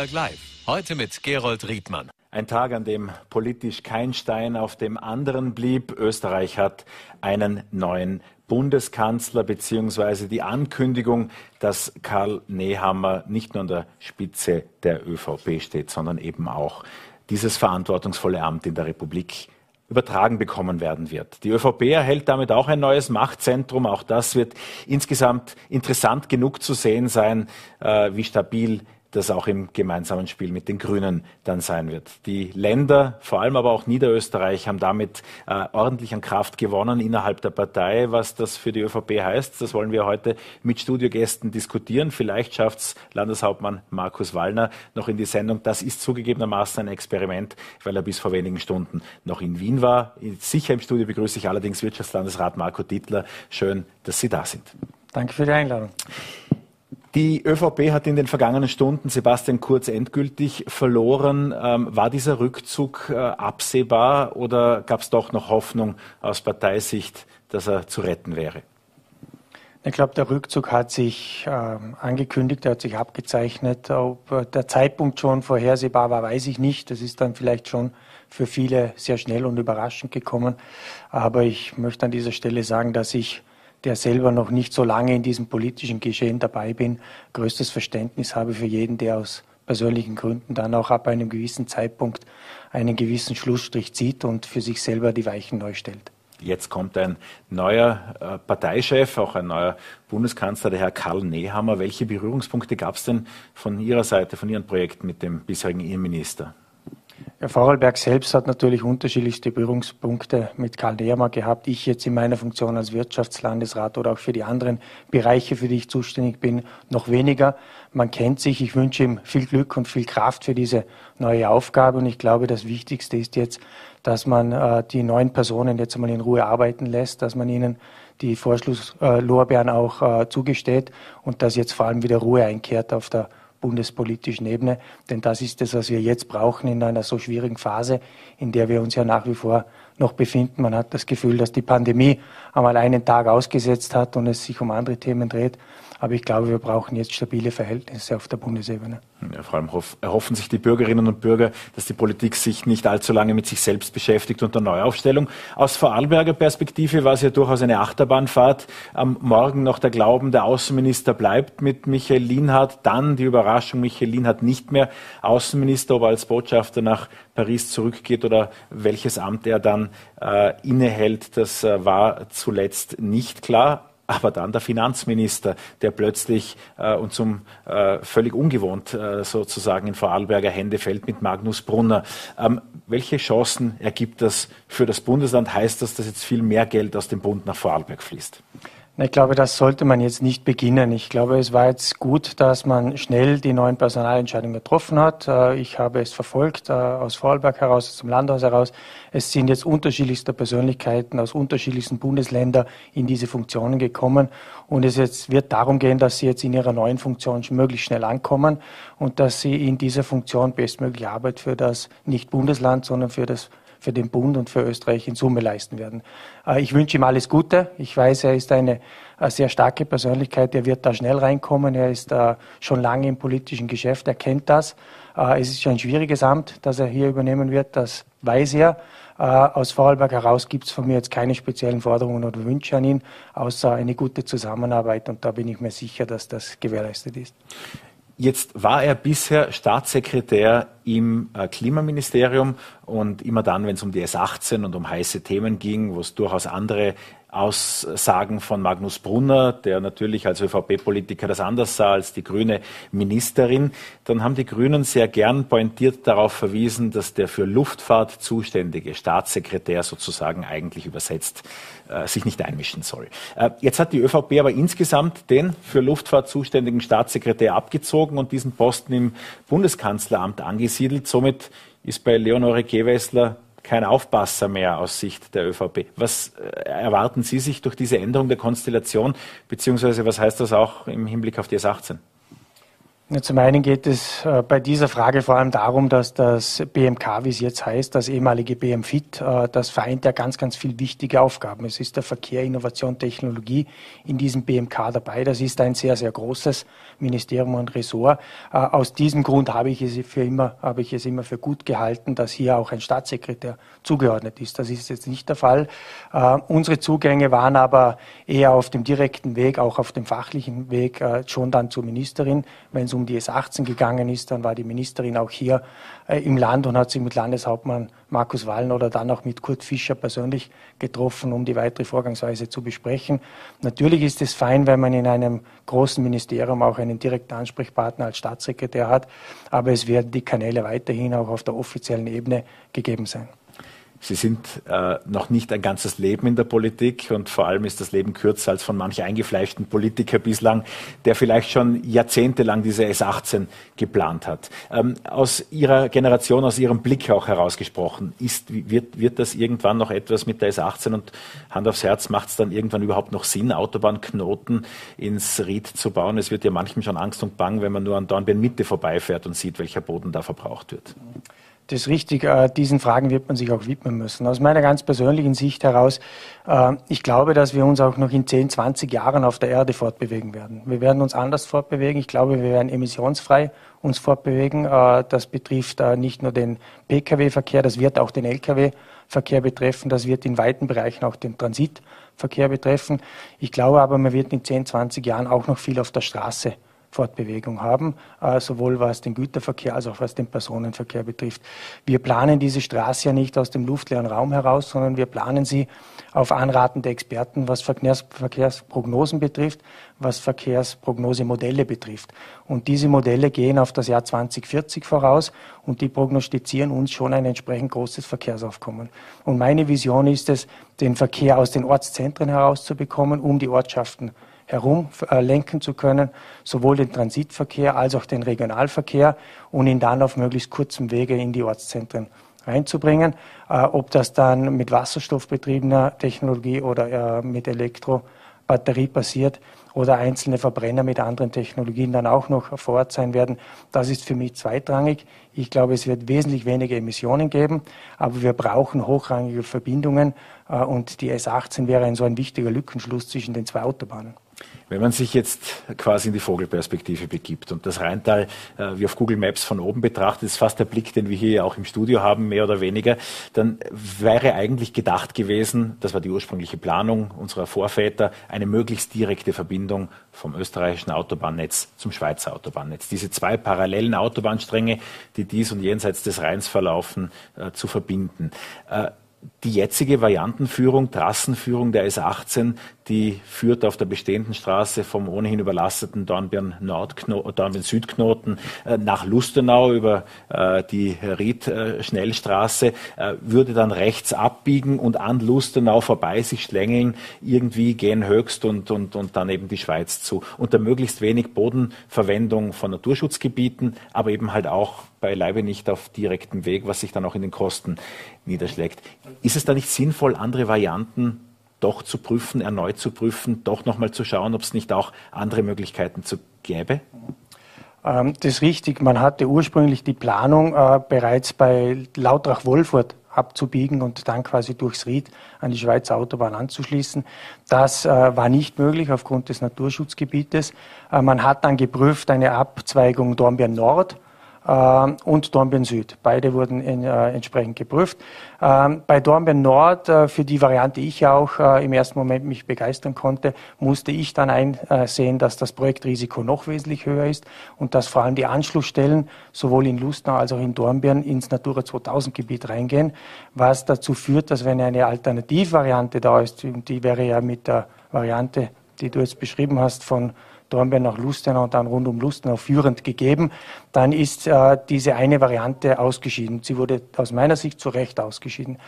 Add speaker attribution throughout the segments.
Speaker 1: Vorarlberg Live. Heute mit Gerold Riedmann.
Speaker 2: Ein Tag, an dem politisch kein Stein auf dem anderen blieb. Österreich hat einen neuen Bundeskanzler beziehungsweise die Ankündigung, dass Karl Nehammer nicht nur an der Spitze der ÖVP steht, sondern eben auch dieses verantwortungsvolle Amt in der Republik übertragen bekommen werden wird. Die ÖVP erhält damit auch ein neues Machtzentrum. Auch das wird insgesamt interessant genug zu sehen sein, äh, wie stabil das auch im gemeinsamen Spiel mit den Grünen dann sein wird. Die Länder, vor allem aber auch Niederösterreich, haben damit äh, ordentlich an Kraft gewonnen innerhalb der Partei. Was das für die ÖVP heißt, das wollen wir heute mit Studiogästen diskutieren. Vielleicht schafft es Landeshauptmann Markus Wallner noch in die Sendung. Das ist zugegebenermaßen ein Experiment, weil er bis vor wenigen Stunden noch in Wien war. Sicher im Studio begrüße ich allerdings Wirtschaftslandesrat Marco Dittler. Schön, dass Sie da sind.
Speaker 3: Danke für die Einladung.
Speaker 2: Die ÖVP hat in den vergangenen Stunden Sebastian Kurz endgültig verloren. Ähm, war dieser Rückzug äh, absehbar oder gab es doch noch Hoffnung aus Parteisicht, dass er zu retten wäre?
Speaker 3: Ich glaube, der Rückzug hat sich äh, angekündigt, er hat sich abgezeichnet. Ob äh, der Zeitpunkt schon vorhersehbar war, weiß ich nicht. Das ist dann vielleicht schon für viele sehr schnell und überraschend gekommen. Aber ich möchte an dieser Stelle sagen, dass ich der selber noch nicht so lange in diesem politischen Geschehen dabei bin, größtes Verständnis habe für jeden, der aus persönlichen Gründen dann auch ab einem gewissen Zeitpunkt einen gewissen Schlussstrich zieht und für sich selber die Weichen neu stellt.
Speaker 2: Jetzt kommt ein neuer äh, Parteichef, auch ein neuer Bundeskanzler, der Herr Karl Nehammer. Welche Berührungspunkte gab es denn von Ihrer Seite, von Ihren Projekten mit dem bisherigen Innenminister?
Speaker 3: Ja, Vorarlberg selbst hat natürlich unterschiedlichste Berührungspunkte mit Karl Nehammer gehabt. Ich jetzt in meiner Funktion als Wirtschaftslandesrat oder auch für die anderen Bereiche, für die ich zuständig bin, noch weniger. Man kennt sich. Ich wünsche ihm viel Glück und viel Kraft für diese neue Aufgabe. Und ich glaube, das Wichtigste ist jetzt, dass man äh, die neuen Personen jetzt einmal in Ruhe arbeiten lässt, dass man ihnen die Vorschlusslorbeeren auch äh, zugesteht und dass jetzt vor allem wieder Ruhe einkehrt auf der bundespolitischen Ebene. Denn das ist es, was wir jetzt brauchen in einer so schwierigen Phase, in der wir uns ja nach wie vor noch befinden. Man hat das Gefühl, dass die Pandemie einmal einen Tag ausgesetzt hat und es sich um andere Themen dreht. Aber ich glaube, wir brauchen jetzt stabile Verhältnisse auf der Bundesebene.
Speaker 2: Ja, vor allem erhoffen sich die Bürgerinnen und Bürger, dass die Politik sich nicht allzu lange mit sich selbst beschäftigt und der Neuaufstellung. Aus Vorarlberger Perspektive war es ja durchaus eine Achterbahnfahrt. Am Morgen noch der Glauben, der Außenminister bleibt mit Michael Lienhardt. Dann die Überraschung, Michael Lienhardt nicht mehr Außenminister, ob er als Botschafter nach Paris zurückgeht oder welches Amt er dann äh, innehält. Das äh, war zuletzt nicht klar aber dann der Finanzminister, der plötzlich äh, und zum äh, völlig ungewohnt äh, sozusagen in Vorarlberger Hände fällt mit Magnus Brunner. Ähm, welche Chancen ergibt das für das Bundesland? Heißt das, dass jetzt viel mehr Geld aus dem Bund nach Vorarlberg fließt?
Speaker 3: Ich glaube, das sollte man jetzt nicht beginnen. Ich glaube, es war jetzt gut, dass man schnell die neuen Personalentscheidungen getroffen hat. Äh, ich habe es verfolgt äh, aus Vorarlberg heraus, aus dem Landhaus heraus. Es sind jetzt unterschiedlichste Persönlichkeiten aus unterschiedlichsten Bundesländern in diese Funktionen gekommen. Und es jetzt wird darum gehen, dass sie jetzt in ihrer neuen Funktion möglichst schnell ankommen und dass sie in dieser Funktion bestmögliche Arbeit für das nicht Bundesland, sondern für das für den Bund und für Österreich in Summe leisten werden. Äh, ich wünsche ihm alles Gute. Ich weiß, er ist eine, eine sehr starke Persönlichkeit. Er wird da schnell reinkommen. Er ist uh, schon lange im politischen Geschäft. Er kennt das. Es ist ein schwieriges Amt, das er hier übernehmen wird. Das weiß er. Aus Vorarlberg heraus gibt es von mir jetzt keine speziellen Forderungen oder Wünsche an ihn, außer eine gute Zusammenarbeit. Und da bin ich mir sicher, dass das gewährleistet ist.
Speaker 2: Jetzt war er bisher Staatssekretär im äh, Klimaministerium und immer dann, wenn es um die S18 und um heiße Themen ging, wo es durchaus andere Aussagen von Magnus Brunner, der natürlich als ÖVP-Politiker das anders sah als die grüne Ministerin, dann haben die Grünen sehr gern pointiert darauf verwiesen, dass der für Luftfahrt zuständige Staatssekretär sozusagen eigentlich übersetzt äh, sich nicht einmischen soll. Äh, jetzt hat die ÖVP aber insgesamt den für Luftfahrt zuständigen Staatssekretär abgezogen und diesen Posten im Bundeskanzleramt angesiedelt. Somit ist bei Leonore Gewessler kein Aufpasser mehr aus Sicht der ÖVP. Was äh, erwarten Sie sich durch diese Änderung der Konstellation, beziehungsweise was heißt das auch im Hinblick auf die S18?
Speaker 3: Zum einen geht es äh, bei dieser Frage vor allem darum, dass das BMK, wie es jetzt heißt, das ehemalige BMFIT, äh, das vereint ja ganz, ganz viel wichtige Aufgaben. Es ist der Verkehr, Innovation, Technologie in diesem BMK dabei. Das ist ein sehr, sehr großes Ministerium und Ressort. Äh, aus diesem Grund habe ich es für immer, habe ich es immer für gut gehalten, dass hier auch ein Staatssekretär zugeordnet ist. Das ist jetzt nicht der Fall. Unsere Zugänge waren aber eher auf dem direkten Weg, auch auf dem fachlichen Weg, schon dann zur Ministerin, wenn es um um die S18 gegangen ist, dann war die Ministerin auch hier äh, im Land und hat sich mit Landeshauptmann Markus Wallen oder dann auch mit Kurt Fischer persönlich getroffen, um die weitere Vorgangsweise zu besprechen. Natürlich ist es fein, wenn man in einem großen Ministerium auch einen direkten Ansprechpartner als Staatssekretär hat, aber es werden die Kanäle weiterhin auch auf der offiziellen Ebene gegeben sein.
Speaker 2: Sie sind äh, noch nicht ein ganzes Leben in der Politik und vor allem ist das Leben kürzer als von manch eingefleischten Politiker bislang, der vielleicht schon jahrzehntelang diese S18 geplant hat. Ähm, aus Ihrer Generation, aus Ihrem Blick auch herausgesprochen, ist, wird, wird das irgendwann noch etwas mit der S18 und Hand aufs Herz, macht es dann irgendwann überhaupt noch Sinn, Autobahnknoten ins Ried zu bauen? Es wird ja manchem schon Angst und Bang, wenn man nur an Dornbirn Mitte vorbeifährt und sieht, welcher Boden da verbraucht wird.
Speaker 3: Das ist richtig. Äh, diesen Fragen wird man sich auch widmen müssen. Aus meiner ganz persönlichen Sicht heraus, äh, ich glaube, dass wir uns auch noch in 10, 20 Jahren auf der Erde fortbewegen werden. Wir werden uns anders fortbewegen. Ich glaube, wir werden emissionsfrei uns fortbewegen. Äh, das betrifft nicht nur den Pkw-Verkehr, das wird auch den Lkw-Verkehr betreffen. Das wird in weiten Bereichen auch den Transitverkehr betreffen. Ich glaube aber, man wird in 10, 20 Jahren auch noch viel auf der Straße Fortbewegung haben, äh, sowohl was den Güterverkehr als auch was den Personenverkehr betrifft. Wir planen diese Straße ja nicht aus dem luftleeren Raum heraus, sondern wir planen sie auf Anraten der Experten, was Verkehrsprognosen betrifft, was Verkehrsprognosemodelle betrifft. Und diese Modelle gehen auf das Jahr 2040 voraus und die prognostizieren uns schon ein entsprechend großes Verkehrsaufkommen. Und meine Vision ist es, den Verkehr aus den Ortszentren herauszubekommen, um die Ortschaften herumlenken zu können, sowohl den Transitverkehr als auch den Regionalverkehr und ihn dann auf möglichst kurzem Wege in die Ortszentren reinzubringen. Äh, ob das dann mit wasserstoffbetriebener Technologie oder äh, mit Elektrobatterie passiert oder einzelne Verbrenner mit anderen Technologien dann auch noch vor Ort sein werden, das ist für mich zweitrangig. Ich glaube, es wird wesentlich weniger Emissionen geben, aber wir brauchen hochrangige Verbindungen äh, und die S18 wäre ein so ein wichtiger Lückenschluss zwischen den zwei Autobahnen.
Speaker 2: Wenn man sich jetzt quasi in die Vogelperspektive begibt und das Rheintal äh, wie auf Google Maps von oben betrachtet, ist fast der Blick, den wir hier auch im Studio haben, mehr oder weniger, dann wäre eigentlich gedacht gewesen, das war die ursprüngliche Planung unserer Vorväter, eine möglichst direkte Verbindung vom österreichischen Autobahnnetz zum Schweizer Autobahnnetz. Diese zwei parallelen Autobahnstränge, die dies und jenseits des Rheins verlaufen, äh, zu verbinden. Äh, die jetzige Variantenführung, Trassenführung der S18, die führt auf der bestehenden Straße vom ohnehin überlasteten Dornbirn, Dornbirn Südknoten äh, nach Lustenau über äh, die Ried-Schnellstraße, äh, würde dann rechts abbiegen und an Lustenau vorbei sich schlängeln, irgendwie gehen höchst und, und, und dann eben die Schweiz zu. Unter möglichst wenig Bodenverwendung von Naturschutzgebieten, aber eben halt auch beileibe nicht auf direktem Weg, was sich dann auch in den Kosten niederschlägt. Ist es da nicht sinnvoll, andere Varianten doch zu prüfen, erneut zu prüfen, doch nochmal zu schauen, ob es nicht auch andere Möglichkeiten zu gäbe?
Speaker 3: Ähm, das ist richtig. Man hatte ursprünglich die Planung, äh, bereits bei Lautrach-Wolfurt abzubiegen und dann quasi durchs Ried an die Schweizer Autobahn anzuschließen. Das äh, war nicht möglich aufgrund des Naturschutzgebietes. Äh, man hat dann geprüft eine Abzweigung Dornbirn Nord und Dornbirn Süd. Beide wurden in, äh, entsprechend geprüft. Ähm, bei Dornbirn Nord, äh, für die Variante ich auch äh, im ersten Moment mich begeistern konnte, musste ich dann einsehen, dass das Projektrisiko noch wesentlich höher ist und dass vor allem die Anschlussstellen sowohl in Lustenau als auch in Dornbirn ins Natura 2000 Gebiet reingehen, was dazu führt, dass wenn eine Alternativvariante da ist, die wäre ja mit der Variante, die du jetzt beschrieben hast, von Dornbirn nach Lustenau und dann rund um Lustenau führend gegeben, dann ist äh, diese eine Variante ausgeschieden. Sie wurde aus meiner Sicht zu Recht ausgeschieden.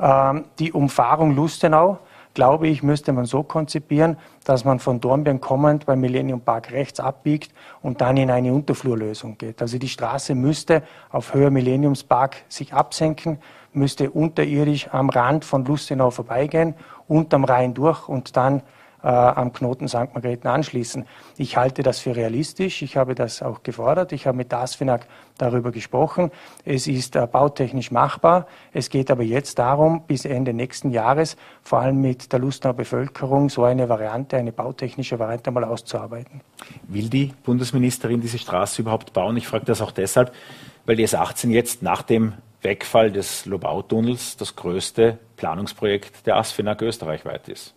Speaker 3: Ähm, die Umfahrung Lustenau, glaube ich, müsste man so konzipieren, dass man von Dornbirn kommend beim Millennium Park rechts abbiegt und dann in eine Unterflurlösung geht. Also die Straße müsste auf Höhe Millenniumspark sich absenken, müsste unterirdisch am Rand von Lustenau vorbeigehen und am Rhein durch und dann äh, am Knoten St. Margrethen anschließen. Ich halte das für realistisch. Ich habe das auch gefordert. Ich habe mit der ASFINAG darüber gesprochen. Es ist äh, bautechnisch machbar. Es geht aber jetzt darum, bis Ende nächsten Jahres, vor allem mit der Lustenauer Bevölkerung, so eine Variante, eine bautechnische Variante mal auszuarbeiten.
Speaker 2: Will die Bundesministerin diese Straße überhaupt bauen? Ich frage das auch deshalb, weil die S18 jetzt nach dem Wegfall des Lobautunnels das größte Planungsprojekt der ASFINAG österreichweit ist.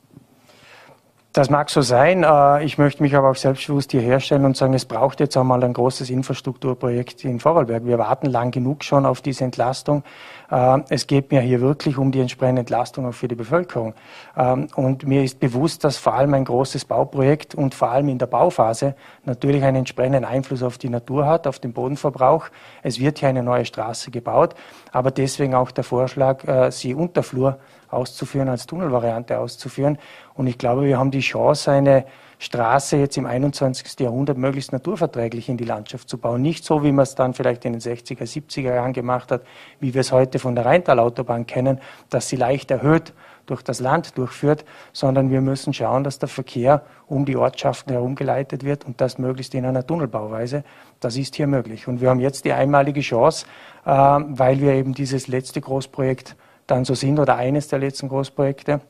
Speaker 3: Das mag so sein. Äh, ich möchte mich aber auch selbstbewusst hier herstellen und sagen, es braucht jetzt einmal ein großes Infrastrukturprojekt in Vorarlberg. Wir warten lang genug schon auf diese Entlastung. Äh, es geht mir hier wirklich um die entsprechende Entlastung auch für die Bevölkerung. Ähm, und mir ist bewusst, dass vor allem ein großes Bauprojekt und vor allem in der Bauphase natürlich einen entsprechenden Einfluss auf die Natur hat, auf den Bodenverbrauch. Es wird hier eine neue Straße gebaut, aber deswegen auch der Vorschlag, äh, sie unter Flur auszuführen, als Tunnelvariante auszuführen. Und ich glaube, wir haben die Chance, eine Straße jetzt im 21. Jahrhundert möglichst naturverträglich in die Landschaft zu bauen. Nicht so, wie man es dann vielleicht in den 60er, 70er Jahren gemacht hat, wie wir es heute von der Rheintalautobahn kennen, dass sie leicht erhöht durch das Land durchführt, sondern wir müssen schauen, dass der Verkehr um die Ortschaften herumgeleitet wird und das möglichst in einer Tunnelbauweise. Das ist hier möglich. Und wir haben jetzt die einmalige Chance, äh, weil wir eben dieses letzte Großprojekt dann so sind oder eines der letzten Großprojekte.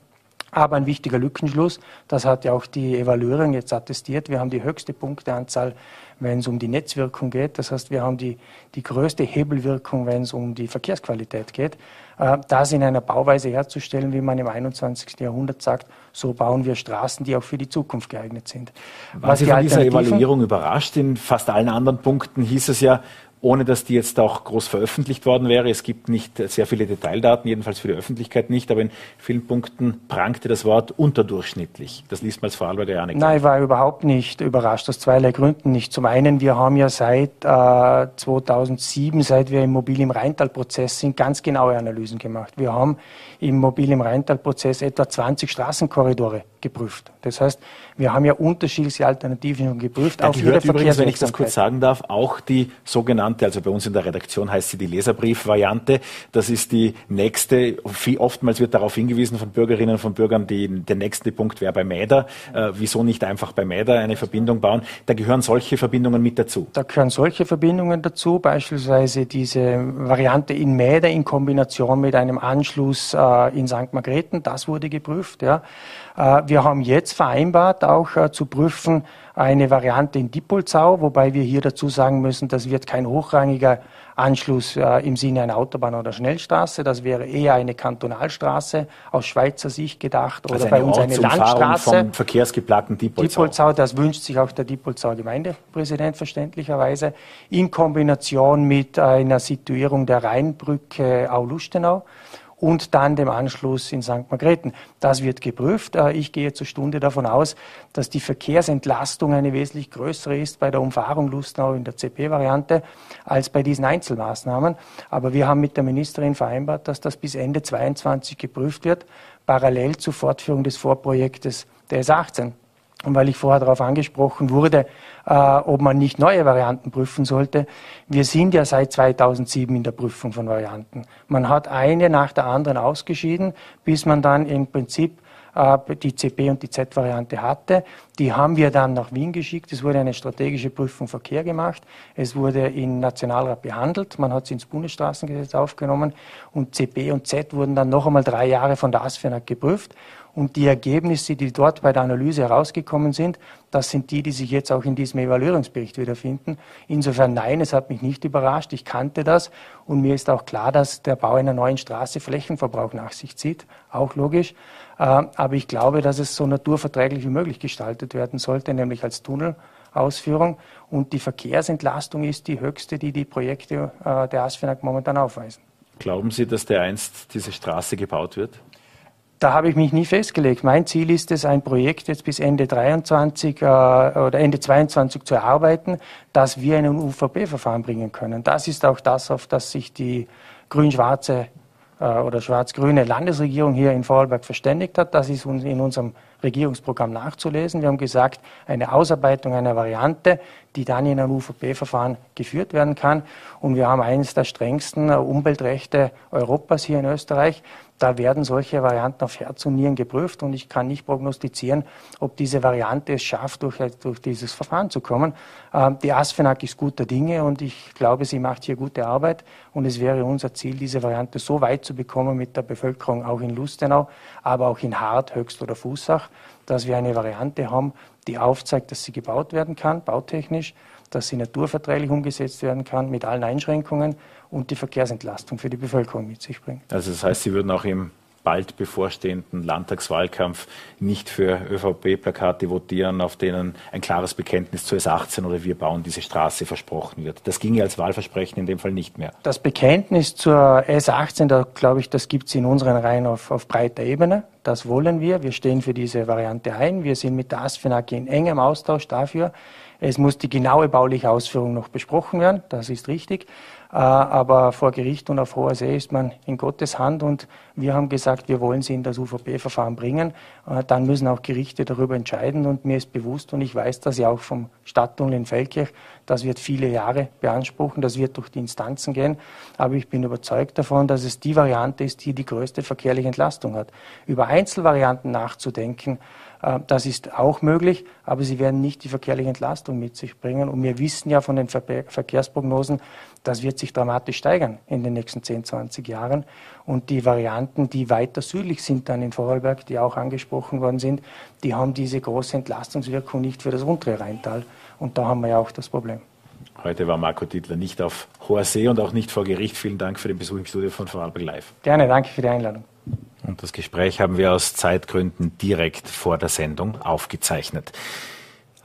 Speaker 3: Aber ein wichtiger Lückenschluss, das hat ja auch die Evaluierung jetzt attestiert. Wir haben die höchste Punkteanzahl, wenn es um die Netzwirkung geht. Das heißt, wir haben die, die größte Hebelwirkung, wenn es um die Verkehrsqualität geht. Äh, das in einer Bauweise herzustellen, wie man im 21. Jahrhundert sagt, so bauen wir Straßen, die auch für die Zukunft geeignet sind.
Speaker 2: Waren Sie von dieser Evaluierung überrascht? In fast allen anderen Punkten hieß es ja, ohne dass die jetzt auch groß veröffentlicht worden wäre. Es gibt nicht sehr viele Detaildaten, jedenfalls für die Öffentlichkeit nicht, aber in vielen Punkten prangte das Wort unterdurchschnittlich. Das liest man als Vorarlberger ja nicht.
Speaker 3: Nein, ich war überhaupt nicht überrascht, aus zweierlei Gründen nicht. Zum einen, wir haben ja seit äh, 2007, seit wir im Mobil im Rheintal-Prozess sind, ganz genaue Analysen gemacht. Wir haben im Mobil im Rheintal-Prozess etwa 20 Straßenkorridore geprüft. Das heißt, wir haben ja unterschiedliche Alternativen schon geprüft.
Speaker 2: Da gehört übrigens, wenn ich das kurz sagen darf, auch die sogenannte, also bei uns in der Redaktion heißt sie die Leserbrief-Variante. Das ist die nächste, oftmals wird darauf hingewiesen von Bürgerinnen und von Bürgern, die, der nächste Punkt wäre bei Mäder. Äh, wieso nicht einfach bei Mäder eine Verbindung bauen? Da gehören solche Verbindungen mit dazu.
Speaker 3: Da gehören solche Verbindungen dazu, beispielsweise diese Variante in Mäder in Kombination mit einem Anschluss äh, in St. Margrethen. Das wurde geprüft. Ja. Äh, wir haben jetzt vereinbart, auch äh, zu prüfen, eine Variante in Diepolzau, wobei wir hier dazu sagen müssen, das wird kein hochrangiger Anschluss äh, im Sinne einer Autobahn oder Schnellstraße. Das wäre eher eine Kantonalstraße aus Schweizer Sicht gedacht
Speaker 2: oder also bei uns eine Landstraße. Vom verkehrsgeplagten Diepolzau.
Speaker 3: Diepolzau, das wünscht sich auch der Diepolzauer Gemeindepräsident verständlicherweise, in Kombination mit einer Situierung der Rheinbrücke Au-Lustenau und dann dem Anschluss in St. Margrethen. Das wird geprüft. Äh, ich gehe zur Stunde davon aus, dass die Verkehrsentlastung eine wesentlich größere ist bei der Umfahrung Lustenau in der CP-Variante als bei diesen Einzelmaßnahmen. Aber wir haben mit der Ministerin vereinbart, dass das bis Ende 2022 geprüft wird, parallel zur Fortführung des Vorprojektes der S18. Und weil ich vorher darauf angesprochen wurde, äh, ob man nicht neue Varianten prüfen sollte. Wir sind ja seit 2007 in der Prüfung von Varianten. Man hat eine nach der anderen ausgeschieden, bis man dann im Prinzip äh, die CP und die Z-Variante hatte. Die haben wir dann nach Wien geschickt. Es wurde eine strategische Prüfung Verkehr gemacht. Es wurde in Nationalrat behandelt. Man hat sie ins Bundesstraßengesetz aufgenommen und CP und Z wurden dann noch einmal drei Jahre von der ASFINAG geprüft. Und die Ergebnisse, die dort bei der Analyse herausgekommen sind, das sind die, die sich jetzt auch in diesem Evaluierungsbericht wiederfinden. Insofern nein, es hat mich nicht überrascht. Ich kannte das. Und mir ist auch klar, dass der Bau einer neuen Straße Flächenverbrauch nach sich zieht. Auch logisch. Äh, aber ich glaube, dass es so naturverträglich wie möglich gestaltet werden sollte, nämlich als Tunnelausführung. Und die Verkehrsentlastung ist die höchste, die die Projekte äh, der ASFINAG momentan aufweisen.
Speaker 2: Glauben Sie, dass der einst diese Straße gebaut wird?
Speaker 3: Da habe ich mich nie festgelegt. Mein Ziel ist es, ein Projekt jetzt bis Ende 23 äh, oder Ende 22 zu erarbeiten, dass wir in ein UVP-Verfahren bringen können. Das ist auch das, auf das sich die grün-schwarze äh, oder schwarz-grüne Landesregierung hier in Vorarlberg verständigt hat. Das ist in unserem Regierungsprogramm nachzulesen. Wir haben gesagt, eine Ausarbeitung einer Variante, die dann in ein UVP-Verfahren geführt werden kann. Und wir haben eines der strengsten Umweltrechte Europas hier in Österreich. Da werden solche Varianten auf Herz und Nieren geprüft und ich kann nicht prognostizieren, ob diese Variante es schafft, durch, durch dieses Verfahren zu kommen. Ähm, die ASFINAG ist guter Dinge und ich glaube, sie macht hier gute Arbeit und es wäre unser Ziel, diese Variante so weit zu bekommen mit der Bevölkerung auch in Lustenau, aber auch in Hart, Höchst oder Fußach, dass wir eine Variante haben, die aufzeigt, dass sie gebaut werden kann, bautechnisch, dass sie naturverträglich umgesetzt werden kann mit allen Einschränkungen und die Verkehrsentlastung für die Bevölkerung mit sich bringt.
Speaker 2: Also das heißt, Sie würden auch im bald bevorstehenden Landtagswahlkampf nicht für ÖVP-Plakate votieren, auf denen ein klares Bekenntnis zu S18 oder wir bauen diese Straße versprochen wird. Das ginge als Wahlversprechen in dem Fall nicht mehr.
Speaker 3: Das Bekenntnis zur S18, da glaube ich, das gibt es in unseren Reihen auf, auf breiter Ebene. Das wollen wir. Wir stehen für diese Variante ein. Wir sind mit der ASFINAG in engem Austausch dafür. Es muss die genaue bauliche Ausführung noch besprochen werden. Das ist richtig. Äh, aber vor Gericht und auf hoher See ist man in Gottes Hand und wir haben gesagt, wir wollen sie in das UVP-Verfahren bringen. Äh, dann müssen auch Gerichte darüber entscheiden und mir ist bewusst und ich weiß das ja auch vom Stadttunnel in Feldkirch, das wird viele Jahre beanspruchen, das wird durch die Instanzen gehen, aber ich bin überzeugt davon, dass es die Variante ist, die die größte verkehrliche Entlastung hat. Über Einzelvarianten nachzudenken, das ist auch möglich, aber sie werden nicht die verkehrliche Entlastung mit sich bringen. Und wir wissen ja von den Verkehrsprognosen, das wird sich dramatisch steigern in den nächsten 10, 20 Jahren. Und die Varianten, die weiter südlich sind dann in Vorarlberg, die auch angesprochen worden sind, die haben diese große Entlastungswirkung nicht für das untere Rheintal. Und da haben wir ja auch das Problem.
Speaker 2: Heute war Marco Dittler nicht auf hoher See und auch nicht vor Gericht. Vielen Dank für den Besuch im Studio von Vorarlberg Live.
Speaker 3: Gerne, danke für die Einladung.
Speaker 2: Und das Gespräch haben wir aus Zeitgründen direkt vor der Sendung aufgezeichnet.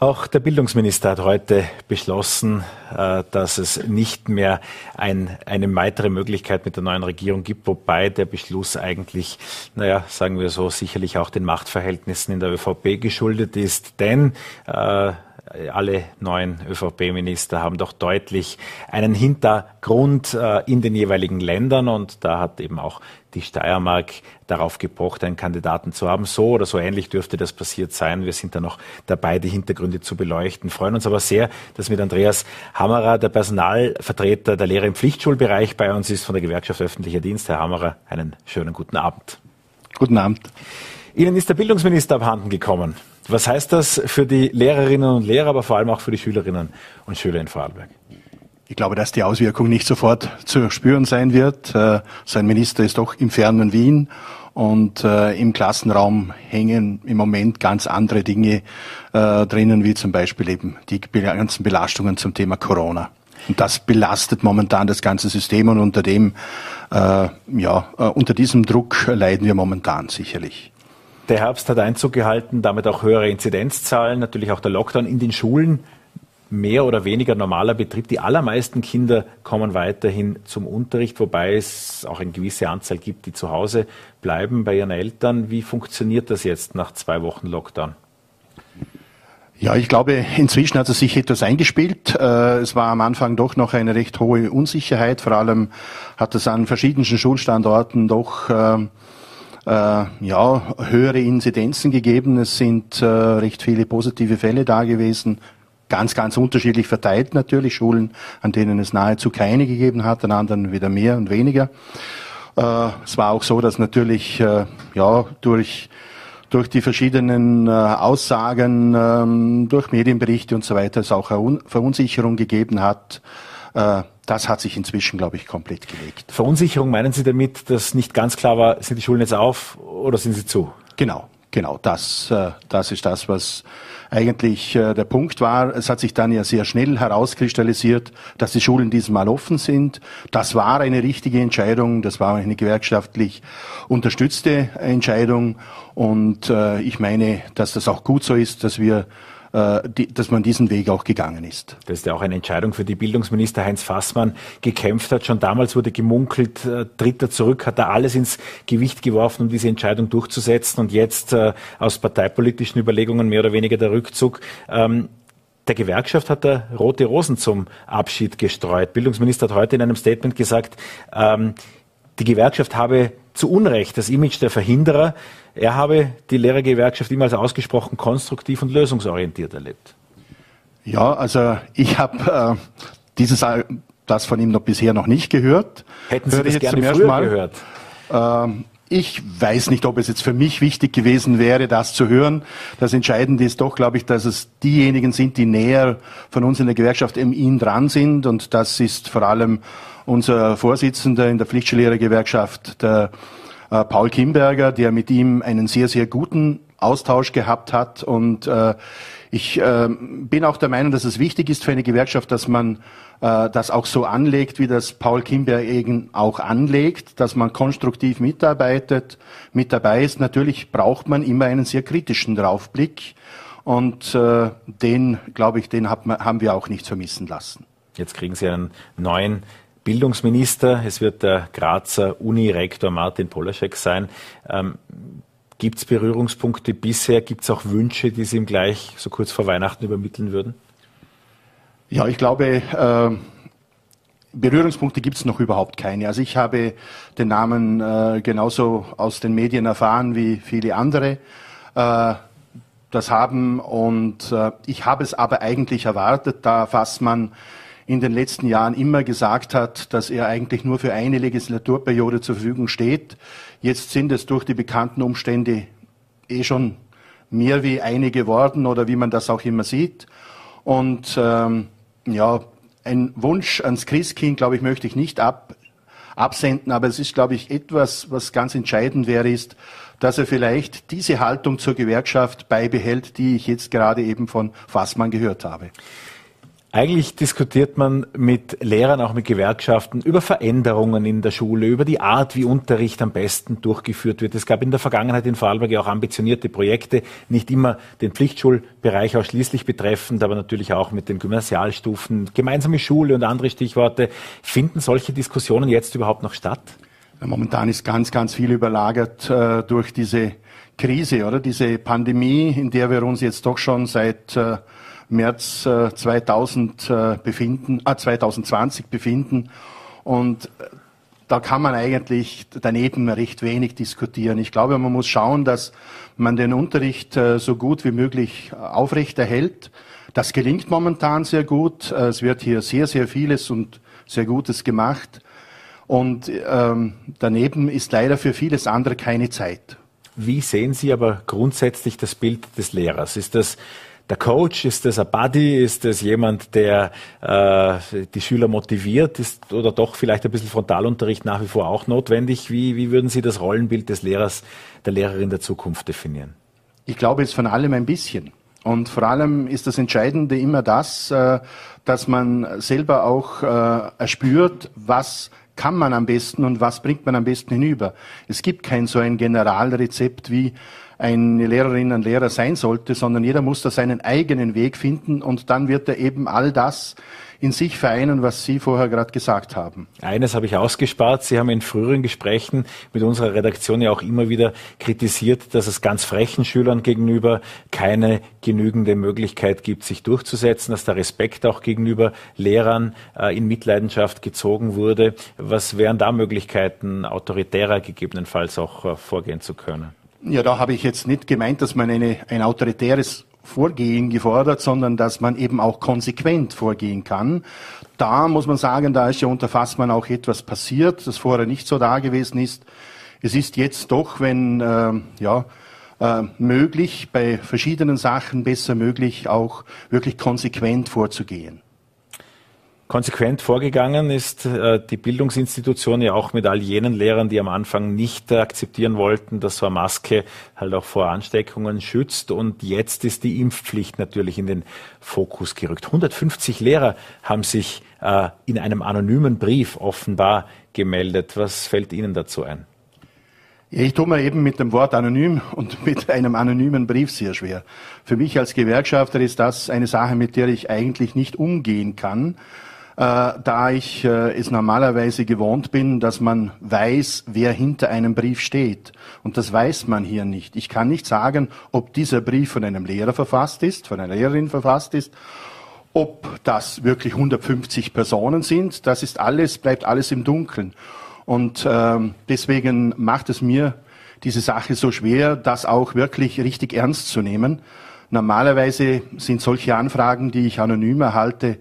Speaker 2: Auch der Bildungsminister hat heute beschlossen, äh, dass es nicht mehr ein, eine weitere Möglichkeit mit der neuen Regierung gibt, wobei der Beschluss eigentlich, naja, sagen wir so, sicherlich auch den Machtverhältnissen in der ÖVP geschuldet ist. Denn äh, alle neuen ÖVP-Minister haben doch deutlich einen Hintergrund äh, in den jeweiligen Ländern und da hat eben auch die Steiermark darauf gepocht, einen Kandidaten zu haben. So oder so ähnlich dürfte das passiert sein. Wir sind da noch dabei, die Hintergründe zu beleuchten. Freuen uns aber sehr, dass mit Andreas Hammerer, der Personalvertreter der Lehre im Pflichtschulbereich bei uns ist von der Gewerkschaft Öffentlicher Dienst. Herr Hammerer, einen schönen guten Abend.
Speaker 4: Guten Abend.
Speaker 2: Ihnen ist der Bildungsminister abhanden gekommen. Was heißt das für die Lehrerinnen und Lehrer, aber vor allem auch für die Schülerinnen und Schüler in Vorarlberg?
Speaker 4: Ich glaube, dass die Auswirkung nicht sofort zu spüren sein wird. Äh, sein Minister ist doch im fernen Wien und äh, im Klassenraum hängen im Moment ganz andere Dinge äh, drinnen, wie zum Beispiel eben die ganzen Belastungen zum Thema Corona. Und das belastet momentan das ganze System und unter dem, ja, unter diesem Druck leiden wir momentan sicherlich.
Speaker 2: Der Herbst hat Einzug gehalten, damit auch höhere Inzidenzzahlen, natürlich auch der Lockdown in den Schulen. Mehr oder weniger normaler Betrieb. Die allermeisten Kinder kommen weiterhin zum Unterricht, wobei es auch eine gewisse Anzahl gibt, die zu Hause bleiben bei ihren Eltern. Wie funktioniert das jetzt nach zwei Wochen Lockdown?
Speaker 4: Ja, ich glaube, inzwischen hat es sich etwas eingespielt. Äh, es war am Anfang doch noch eine recht hohe Unsicherheit. Vor allem hat es an verschiedenen Schulstandorten doch ähm, äh, ja, höhere Inzidenzen gegeben. Es sind äh, recht viele positive Fälle da gewesen. Ganz, ganz unterschiedlich verteilt natürlich. Schulen, an denen es nahezu keine gegeben hat, an anderen wieder mehr und weniger. Äh, es war auch so, dass natürlich äh, ja durch durch die verschiedenen äh, Aussagen, ähm, durch Medienberichte und so weiter es auch eine Verunsicherung gegeben hat. Das hat sich inzwischen, glaube ich, komplett gelegt.
Speaker 2: Verunsicherung meinen Sie damit, dass nicht ganz klar war, sind die Schulen jetzt auf oder sind sie zu?
Speaker 4: Genau, genau. Das, äh, das ist das, was eigentlich äh, der Punkt war. Es hat sich dann ja sehr schnell herauskristallisiert, dass die Schulen diesmal offen sind. Das war eine richtige Entscheidung. Das war eine gewerkschaftlich unterstützte Entscheidung. Und äh, ich meine, dass das auch gut so ist, dass wir die, dass man diesen Weg auch gegangen ist.
Speaker 2: Das ist ja auch eine Entscheidung, für die Bildungsminister Heinz Fassmann gekämpft hat. Schon damals wurde gemunkelt, äh, tritt er zurück, hat er alles ins Gewicht geworfen, um diese Entscheidung durchzusetzen und jetzt äh, aus parteipolitischen Überlegungen mehr oder weniger der Rückzug. Ähm, der Gewerkschaft hat er rote Rosen zum Abschied gestreut. Bildungsminister hat heute in einem Statement gesagt, ähm, die Gewerkschaft habe zu Unrecht das Image der Verhinderer. Er habe die Lehrergewerkschaft immer als ausgesprochen konstruktiv und lösungsorientiert erlebt.
Speaker 4: Ja, also ich habe äh, dieses das von ihm noch bisher noch nicht gehört.
Speaker 2: Hätten Sie Hör das gerne früher Mal. gehört?
Speaker 4: Ähm, ich weiß nicht, ob es jetzt für mich wichtig gewesen wäre, das zu hören. Das Entscheidende ist doch, glaube ich, dass es diejenigen sind, die näher von uns in der Gewerkschaft im ihn dran sind. Und das ist vor allem unser Vorsitzender in der Pflichtschullehrergewerkschaft, der äh, Paul Kimberger, der mit ihm einen sehr, sehr guten Austausch gehabt hat. Und äh, ich äh, bin auch der Meinung, dass es wichtig ist für eine Gewerkschaft, dass man äh, das auch so anlegt, wie das Paul Kimberg eben auch anlegt, dass man konstruktiv mitarbeitet, mit dabei ist. Natürlich braucht man immer einen sehr kritischen Draufblick und äh, den, glaube ich, den hat haben wir auch nicht vermissen lassen.
Speaker 2: Jetzt kriegen Sie einen neuen Bildungsminister. Es wird der Grazer Unirektor Martin Polaschek sein. Ähm, Gibt es Berührungspunkte bisher? Gibt es auch Wünsche, die Sie ihm gleich so kurz vor Weihnachten übermitteln würden?
Speaker 4: Ja, ich glaube, äh, Berührungspunkte gibt es noch überhaupt keine. Also ich habe den Namen äh, genauso aus den Medien erfahren wie viele andere äh, das haben. Und äh, ich habe es aber eigentlich erwartet, da Fassmann in den letzten Jahren immer gesagt hat, dass er eigentlich nur für eine Legislaturperiode zur Verfügung steht. Jetzt sind es durch die bekannten Umstände eh schon mehr wie eine geworden oder wie man das auch immer sieht. Und ähm, ja, ein Wunsch ans Christkind, glaube ich, möchte ich nicht ab, absenden, aber es ist, glaube ich, etwas, was ganz entscheidend wäre, ist, dass er vielleicht diese Haltung zur Gewerkschaft beibehält, die ich jetzt gerade eben von Fassmann gehört habe.
Speaker 2: Eigentlich diskutiert man mit Lehrern, auch mit Gewerkschaften über Veränderungen in der Schule, über die Art, wie Unterricht am besten durchgeführt wird. Es gab in der Vergangenheit in Vorarlberg ja auch ambitionierte Projekte, nicht immer den Pflichtschulbereich ausschließlich betreffend, aber natürlich auch mit den Gymnasialstufen, gemeinsame Schule und andere Stichworte. Finden solche Diskussionen jetzt überhaupt noch statt?
Speaker 4: Momentan ist ganz, ganz viel überlagert äh, durch diese Krise oder diese Pandemie, in der wir uns jetzt doch schon seit äh, März 2000 äh, befinden, äh, 2020 befinden. Und äh, da kann man eigentlich daneben recht wenig diskutieren. Ich glaube, man muss schauen, dass man den Unterricht äh, so gut wie möglich aufrechterhält. Das gelingt momentan sehr gut. Es wird hier sehr, sehr vieles und sehr Gutes gemacht. Und ähm, daneben ist leider für vieles andere keine Zeit.
Speaker 2: Wie sehen Sie aber grundsätzlich das Bild des Lehrers? Ist das der Coach? Ist das ein Buddy? Ist das jemand, der äh, die Schüler motiviert? Ist oder doch vielleicht ein bisschen Frontalunterricht nach wie vor auch notwendig? Wie, wie würden Sie das Rollenbild des Lehrers, der Lehrerin der Zukunft definieren?
Speaker 4: Ich glaube, es ist von allem ein bisschen. Und vor allem ist das Entscheidende immer das, äh, dass man selber auch äh, erspürt, was kann man am besten und was bringt man am besten hinüber. Es gibt kein so ein Generalrezept wie eine Lehrerin, ein Lehrer sein sollte, sondern jeder muss da seinen eigenen Weg finden und dann wird er eben all das in sich vereinen, was Sie vorher gerade gesagt haben.
Speaker 2: Eines habe ich ausgespart. Sie haben in früheren Gesprächen mit unserer Redaktion ja auch immer wieder kritisiert, dass es ganz frechen Schülern gegenüber keine genügende Möglichkeit gibt, sich durchzusetzen, dass der Respekt auch gegenüber Lehrern äh, in Mitleidenschaft gezogen wurde. Was wären da Möglichkeiten, autoritärer gegebenenfalls auch äh, vorgehen zu können?
Speaker 4: Ja, da habe ich jetzt nicht gemeint, dass man eine, ein autoritäres Vorgehen gefordert, sondern dass man eben auch konsequent vorgehen kann. Da muss man sagen, da ist ja unter Fassmann auch etwas passiert, das vorher nicht so da gewesen ist. Es ist jetzt doch, wenn äh, ja, äh, möglich, bei verschiedenen Sachen besser möglich, auch wirklich konsequent vorzugehen.
Speaker 2: Konsequent vorgegangen ist äh, die Bildungsinstitution ja auch mit all jenen Lehrern, die am Anfang nicht akzeptieren wollten, dass so eine Maske halt auch vor Ansteckungen schützt. Und jetzt ist die Impfpflicht natürlich in den Fokus gerückt. 150 Lehrer haben sich äh, in einem anonymen Brief offenbar gemeldet. Was fällt Ihnen dazu ein?
Speaker 4: Ich tue mir eben mit dem Wort anonym und mit einem anonymen Brief sehr schwer. Für mich als Gewerkschafter ist das eine Sache, mit der ich eigentlich nicht umgehen kann da ich äh, es normalerweise gewohnt bin, dass man weiß, wer hinter einem Brief steht. Und das weiß man hier nicht. Ich kann nicht sagen, ob dieser Brief von einem Lehrer verfasst ist, von einer Lehrerin verfasst ist, ob das wirklich 150 Personen sind. Das ist alles, bleibt alles im Dunkeln. Und ähm, deswegen macht es mir diese Sache so schwer, das auch wirklich richtig ernst zu nehmen. Normalerweise sind solche Anfragen, die ich anonym erhalte,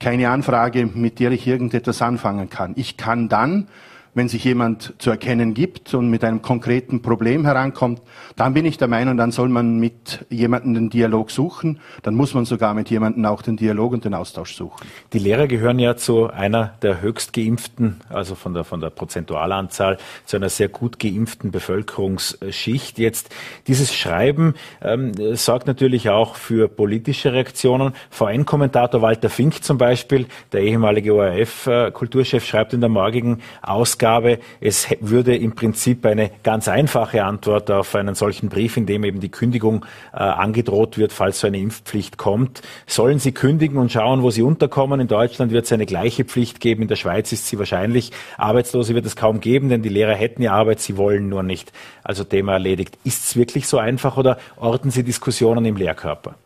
Speaker 4: keine Anfrage, mit der ich irgendetwas anfangen kann. Ich kann dann wenn sich jemand zu erkennen gibt und mit einem konkreten Problem herankommt, dann bin ich der Meinung, dann soll man mit jemandem den Dialog suchen. Dann muss man sogar mit jemandem auch den Dialog und den Austausch suchen.
Speaker 2: Die Lehrer gehören ja zu einer der höchst geimpften, also von der, von der Prozentualanzahl, zu einer sehr gut geimpften Bevölkerungsschicht. Jetzt dieses Schreiben ähm, sorgt natürlich auch für politische Reaktionen. VN-Kommentator Walter Fink zum Beispiel, der ehemalige ORF-Kulturchef, schreibt in der morgigen Ausgabe, Ausgabe. Es würde im Prinzip eine ganz einfache Antwort auf einen solchen Brief, in dem eben die Kündigung äh, angedroht wird, falls so eine Impfpflicht kommt. Sollen Sie kündigen und schauen, wo Sie unterkommen? In Deutschland wird es eine gleiche Pflicht geben. In der Schweiz ist sie wahrscheinlich. Arbeitslose wird es kaum geben, denn die Lehrer hätten ja Arbeit, sie wollen nur nicht. Also Thema erledigt. Ist es wirklich so einfach oder orten Sie Diskussionen im Lehrkörper?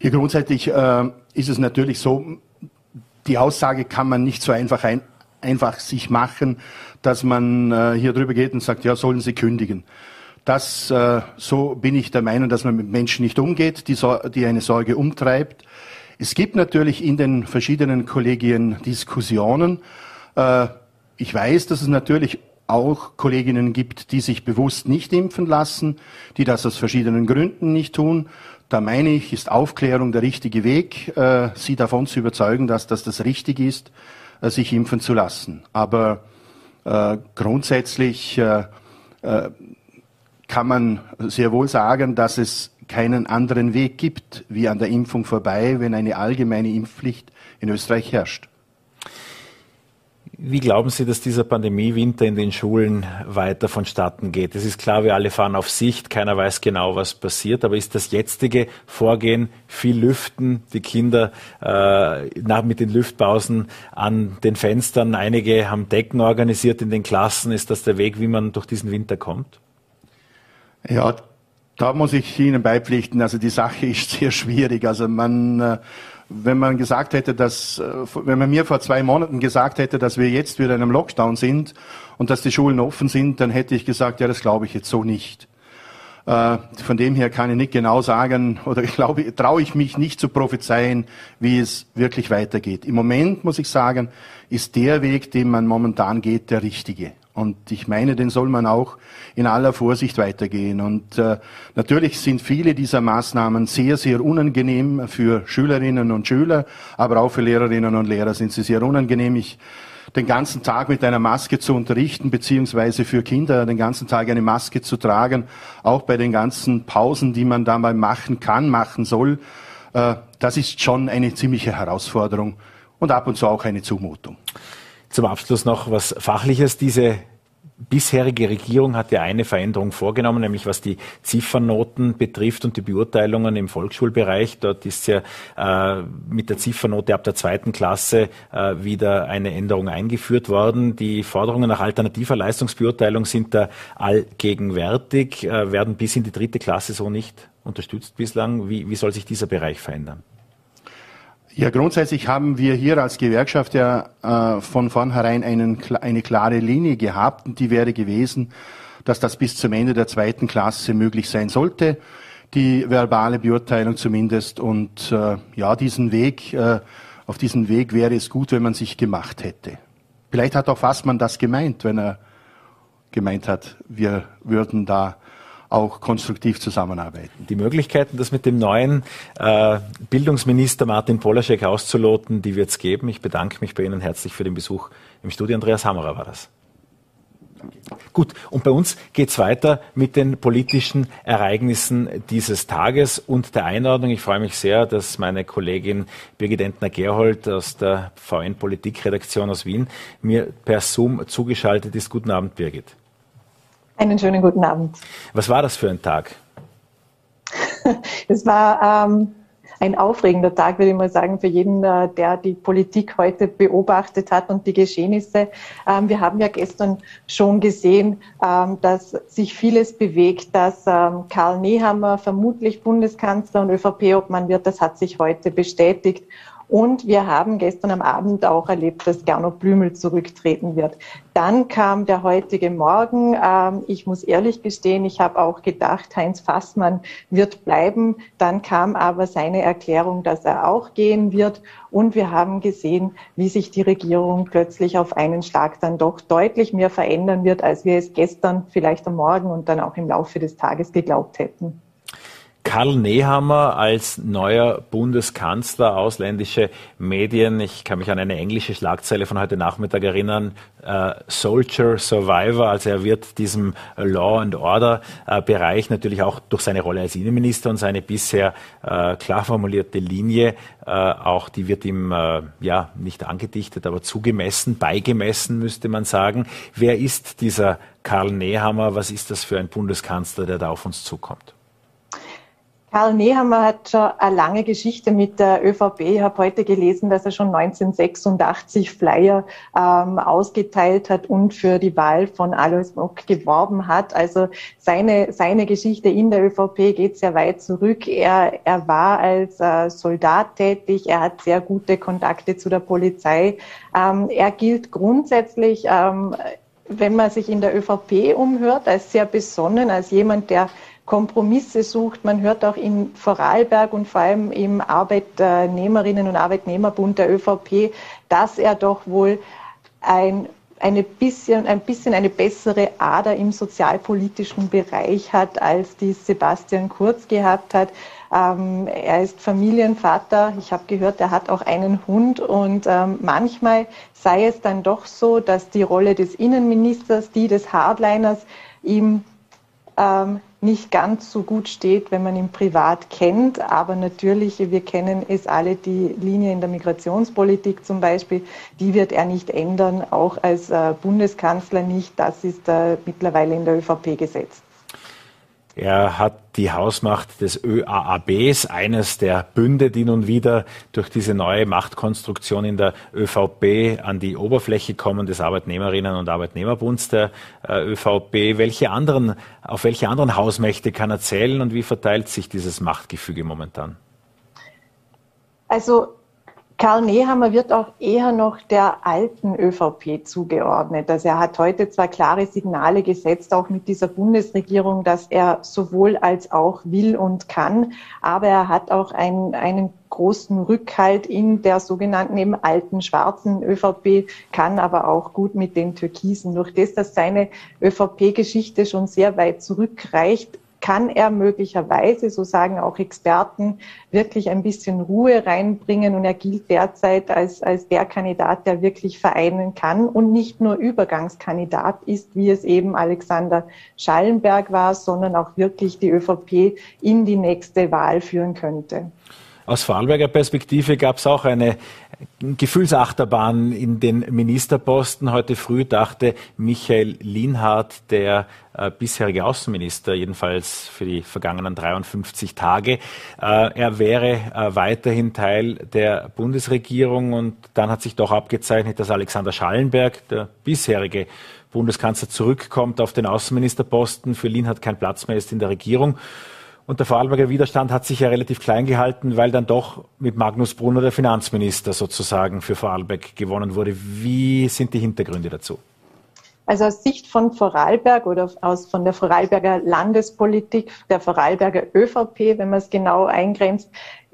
Speaker 4: Ja, grundsätzlich äh, ist es natürlich so, die Aussage kann man nicht so einfach ein, einfach sich machen, dass man äh, hier drüber geht und sagt, ja, sollen sie kündigen. Das, äh, so bin ich der Meinung, dass man mit Menschen nicht umgeht, die, so, die eine Sorge umtreibt. Es gibt natürlich in den verschiedenen Kollegien Diskussionen. Äh, ich weiß, dass es natürlich auch Kolleginnen gibt, die sich bewusst nicht impfen lassen, die das aus verschiedenen Gründen nicht tun. Da meine ich, ist Aufklärung der richtige Weg, äh, sie davon zu überzeugen, dass das das Richtige ist. Äh, sich impfen zu lassen. Aber äh, grundsätzlich äh, äh, kann man sehr wohl sagen, dass es keinen anderen Weg gibt, wie an der Impfung vorbei, wenn eine allgemeine Impfpflicht in Österreich herrscht.
Speaker 2: Wie glauben Sie, dass dieser Pandemiewinter in den Schulen weiter vonstatten geht? Es ist klar, wir alle fahren auf Sicht, keiner weiß genau, was passiert, aber ist das jetzige Vorgehen viel Lüften, die Kinder äh, nach, mit den Lüftpausen an den Fenstern, einige haben Decken organisiert in den Klassen, ist das der Weg, wie man durch diesen Winter kommt?
Speaker 4: Ja, da muss ich Ihnen beipflichten, also die Sache ist sehr schwierig. Also man äh, wenn man gesagt hätte, dass, äh, wenn man mir vor zwei Monaten gesagt hätte, dass wir jetzt wieder in einem Lockdown sind und dass die Schulen offen sind, dann hätte ich gesagt, ja, das glaube ich jetzt so nicht. Äh, von dem her kann ich nicht genau sagen oder ich glaube, traue ich mich nicht zu prophezeien, wie es wirklich weitergeht. Im Moment muss ich sagen, ist der Weg, den man momentan geht, der richtige. Und ich meine, den soll man auch in aller Vorsicht weitergehen. Und äh, natürlich sind viele dieser Maßnahmen sehr, sehr unangenehm für Schülerinnen und Schüler, aber auch für Lehrerinnen und Lehrer sind sie sehr unangenehm. Ich, den ganzen Tag mit einer Maske zu unterrichten, beziehungsweise für Kinder den ganzen Tag eine Maske zu tragen, auch bei den ganzen Pausen, die man da mal machen kann, machen soll, äh, das ist schon eine ziemliche Herausforderung und ab und zu auch eine Zumutung.
Speaker 2: Zum Abschluss noch was Fachliches. Diese bisherige Regierung hat ja eine Veränderung vorgenommen, nämlich was die Ziffernoten betrifft und die Beurteilungen im Volksschulbereich. Dort ist ja äh, mit der Ziffernote ab der zweiten Klasse äh, wieder eine Änderung eingeführt worden. Die Forderungen nach alternativer Leistungsbeurteilung sind da allgegenwärtig, äh, werden bis in die dritte Klasse so nicht unterstützt bislang. Wie, wie soll sich dieser Bereich verändern?
Speaker 4: Ja, grundsätzlich haben wir hier als Gewerkschaft ja äh, von vornherein einen, eine klare Linie gehabt und die wäre gewesen, dass das bis zum Ende der zweiten Klasse möglich sein sollte, die verbale Beurteilung zumindest. Und äh, ja, diesen Weg, äh, auf diesen Weg wäre es gut, wenn man sich gemacht hätte. Vielleicht hat auch Fassmann das gemeint, wenn er gemeint hat, wir würden da auch konstruktiv zusammenarbeiten.
Speaker 2: Die Möglichkeiten, das mit dem neuen äh, Bildungsminister Martin Polaschek auszuloten, die wird es geben. Ich bedanke mich bei Ihnen herzlich für den Besuch im Studio. Andreas Hammerer war das. Gut, und bei uns geht es weiter mit den politischen Ereignissen dieses Tages und der Einordnung. Ich freue mich sehr, dass meine Kollegin Birgit Entner-Gerhold aus der VN Politikredaktion aus Wien mir per Zoom zugeschaltet ist. Guten Abend, Birgit.
Speaker 5: Einen schönen guten Abend.
Speaker 2: Was war das für ein Tag?
Speaker 5: Es war ähm, ein aufregender Tag, würde ich mal sagen, für jeden, äh, der die Politik heute beobachtet hat und die Geschehnisse. Ähm, wir haben ja gestern schon gesehen, ähm, dass sich vieles bewegt, dass ähm, Karl Nehammer vermutlich Bundeskanzler und ÖVP-Obmann wird. Das hat sich heute bestätigt. Und wir haben gestern am Abend auch erlebt, dass Gernot Blümel zurücktreten wird. Dann kam der heutige Morgen. Ähm, ich muss ehrlich gestehen, ich habe auch gedacht, Heinz Fassmann wird bleiben. Dann kam aber seine Erklärung, dass er auch gehen wird. Und wir haben gesehen, wie sich die Regierung plötzlich auf einen Schlag dann doch deutlich mehr verändern wird, als wir es gestern, vielleicht am Morgen und dann auch im Laufe des Tages geglaubt hätten.
Speaker 2: Karl Nehammer als neuer Bundeskanzler, ausländische Medien. Ich kann mich an eine englische Schlagzeile von heute Nachmittag erinnern. Äh, Soldier Survivor, also er wird diesem Law and Order äh, Bereich natürlich auch durch seine Rolle als Innenminister und seine bisher äh, klar formulierte Linie, äh, auch die wird ihm äh, ja nicht angedichtet, aber zugemessen, beigemessen müsste man sagen. Wer ist dieser Karl Nehammer? Was ist das für ein Bundeskanzler, der da auf uns zukommt?
Speaker 5: Karl Nehammer hat schon eine lange Geschichte mit der ÖVP. Ich habe heute gelesen, dass er schon 1986 Flyer ähm, ausgeteilt hat und für die Wahl von Alois Mock geworben hat. Also seine, seine Geschichte in der ÖVP geht sehr weit zurück. Er, er war als äh, Soldat tätig, er hat sehr gute Kontakte zu der Polizei. Ähm, er gilt grundsätzlich, ähm, wenn man sich in der ÖVP umhört, als sehr besonnen, als jemand, der Kompromisse sucht. Man hört auch in Vorarlberg und vor allem im Arbeitnehmerinnen- und Arbeitnehmerbund der ÖVP, dass er doch wohl ein eine bisschen, ein bisschen eine bessere Ader im sozialpolitischen Bereich hat, als die Sebastian Kurz gehabt hat. Ähm, er ist Familienvater. Ich habe gehört, er hat auch einen Hund. Und ähm, manchmal sei es dann doch so, dass die Rolle des Innenministers, die des Hardliners, ihm ähm, nicht ganz so gut steht, wenn man ihn privat kennt. Aber natürlich, wir kennen es alle, die Linie in der Migrationspolitik zum Beispiel, die wird er nicht ändern, auch als äh, Bundeskanzler nicht. Das ist äh, mittlerweile in der ÖVP gesetzt.
Speaker 2: Er hat die Hausmacht des ÖAABs, eines der Bünde, die nun wieder durch diese neue Machtkonstruktion in der ÖVP an die Oberfläche kommen, des Arbeitnehmerinnen und Arbeitnehmerbunds der äh, ÖVP. Welche anderen, auf welche anderen Hausmächte kann er zählen und wie verteilt sich dieses Machtgefüge momentan?
Speaker 5: Also Karl Nehammer wird auch eher noch der alten ÖVP zugeordnet. Also er hat heute zwar klare Signale gesetzt, auch mit dieser Bundesregierung, dass er sowohl als auch will und kann, aber er hat auch einen, einen großen Rückhalt in der sogenannten eben alten schwarzen ÖVP, kann aber auch gut mit den Türkisen. Durch das, dass seine ÖVP-Geschichte schon sehr weit zurückreicht, kann er möglicherweise, so sagen auch Experten, wirklich ein bisschen Ruhe reinbringen. Und er gilt derzeit als, als der Kandidat, der wirklich vereinen kann und nicht nur Übergangskandidat ist, wie es eben Alexander Schallenberg war, sondern auch wirklich die ÖVP in die nächste Wahl führen könnte.
Speaker 2: Aus Vorarlberger Perspektive gab es auch eine Gefühlsachterbahn in den Ministerposten. Heute früh dachte Michael Lienhardt, der äh, bisherige Außenminister, jedenfalls für die vergangenen 53 Tage, äh, er wäre äh, weiterhin Teil der Bundesregierung. Und dann hat sich doch abgezeichnet, dass Alexander Schallenberg, der bisherige Bundeskanzler, zurückkommt auf den Außenministerposten. Für Lienhardt kein Platz mehr ist in der Regierung. Und der Vorarlberger Widerstand hat sich ja relativ klein gehalten, weil dann doch mit Magnus Brunner der Finanzminister sozusagen für Vorarlberg gewonnen wurde. Wie sind die Hintergründe dazu?
Speaker 5: Also aus Sicht von Vorarlberg oder aus, von der Vorarlberger Landespolitik, der Vorarlberger ÖVP, wenn man es genau eingrenzt,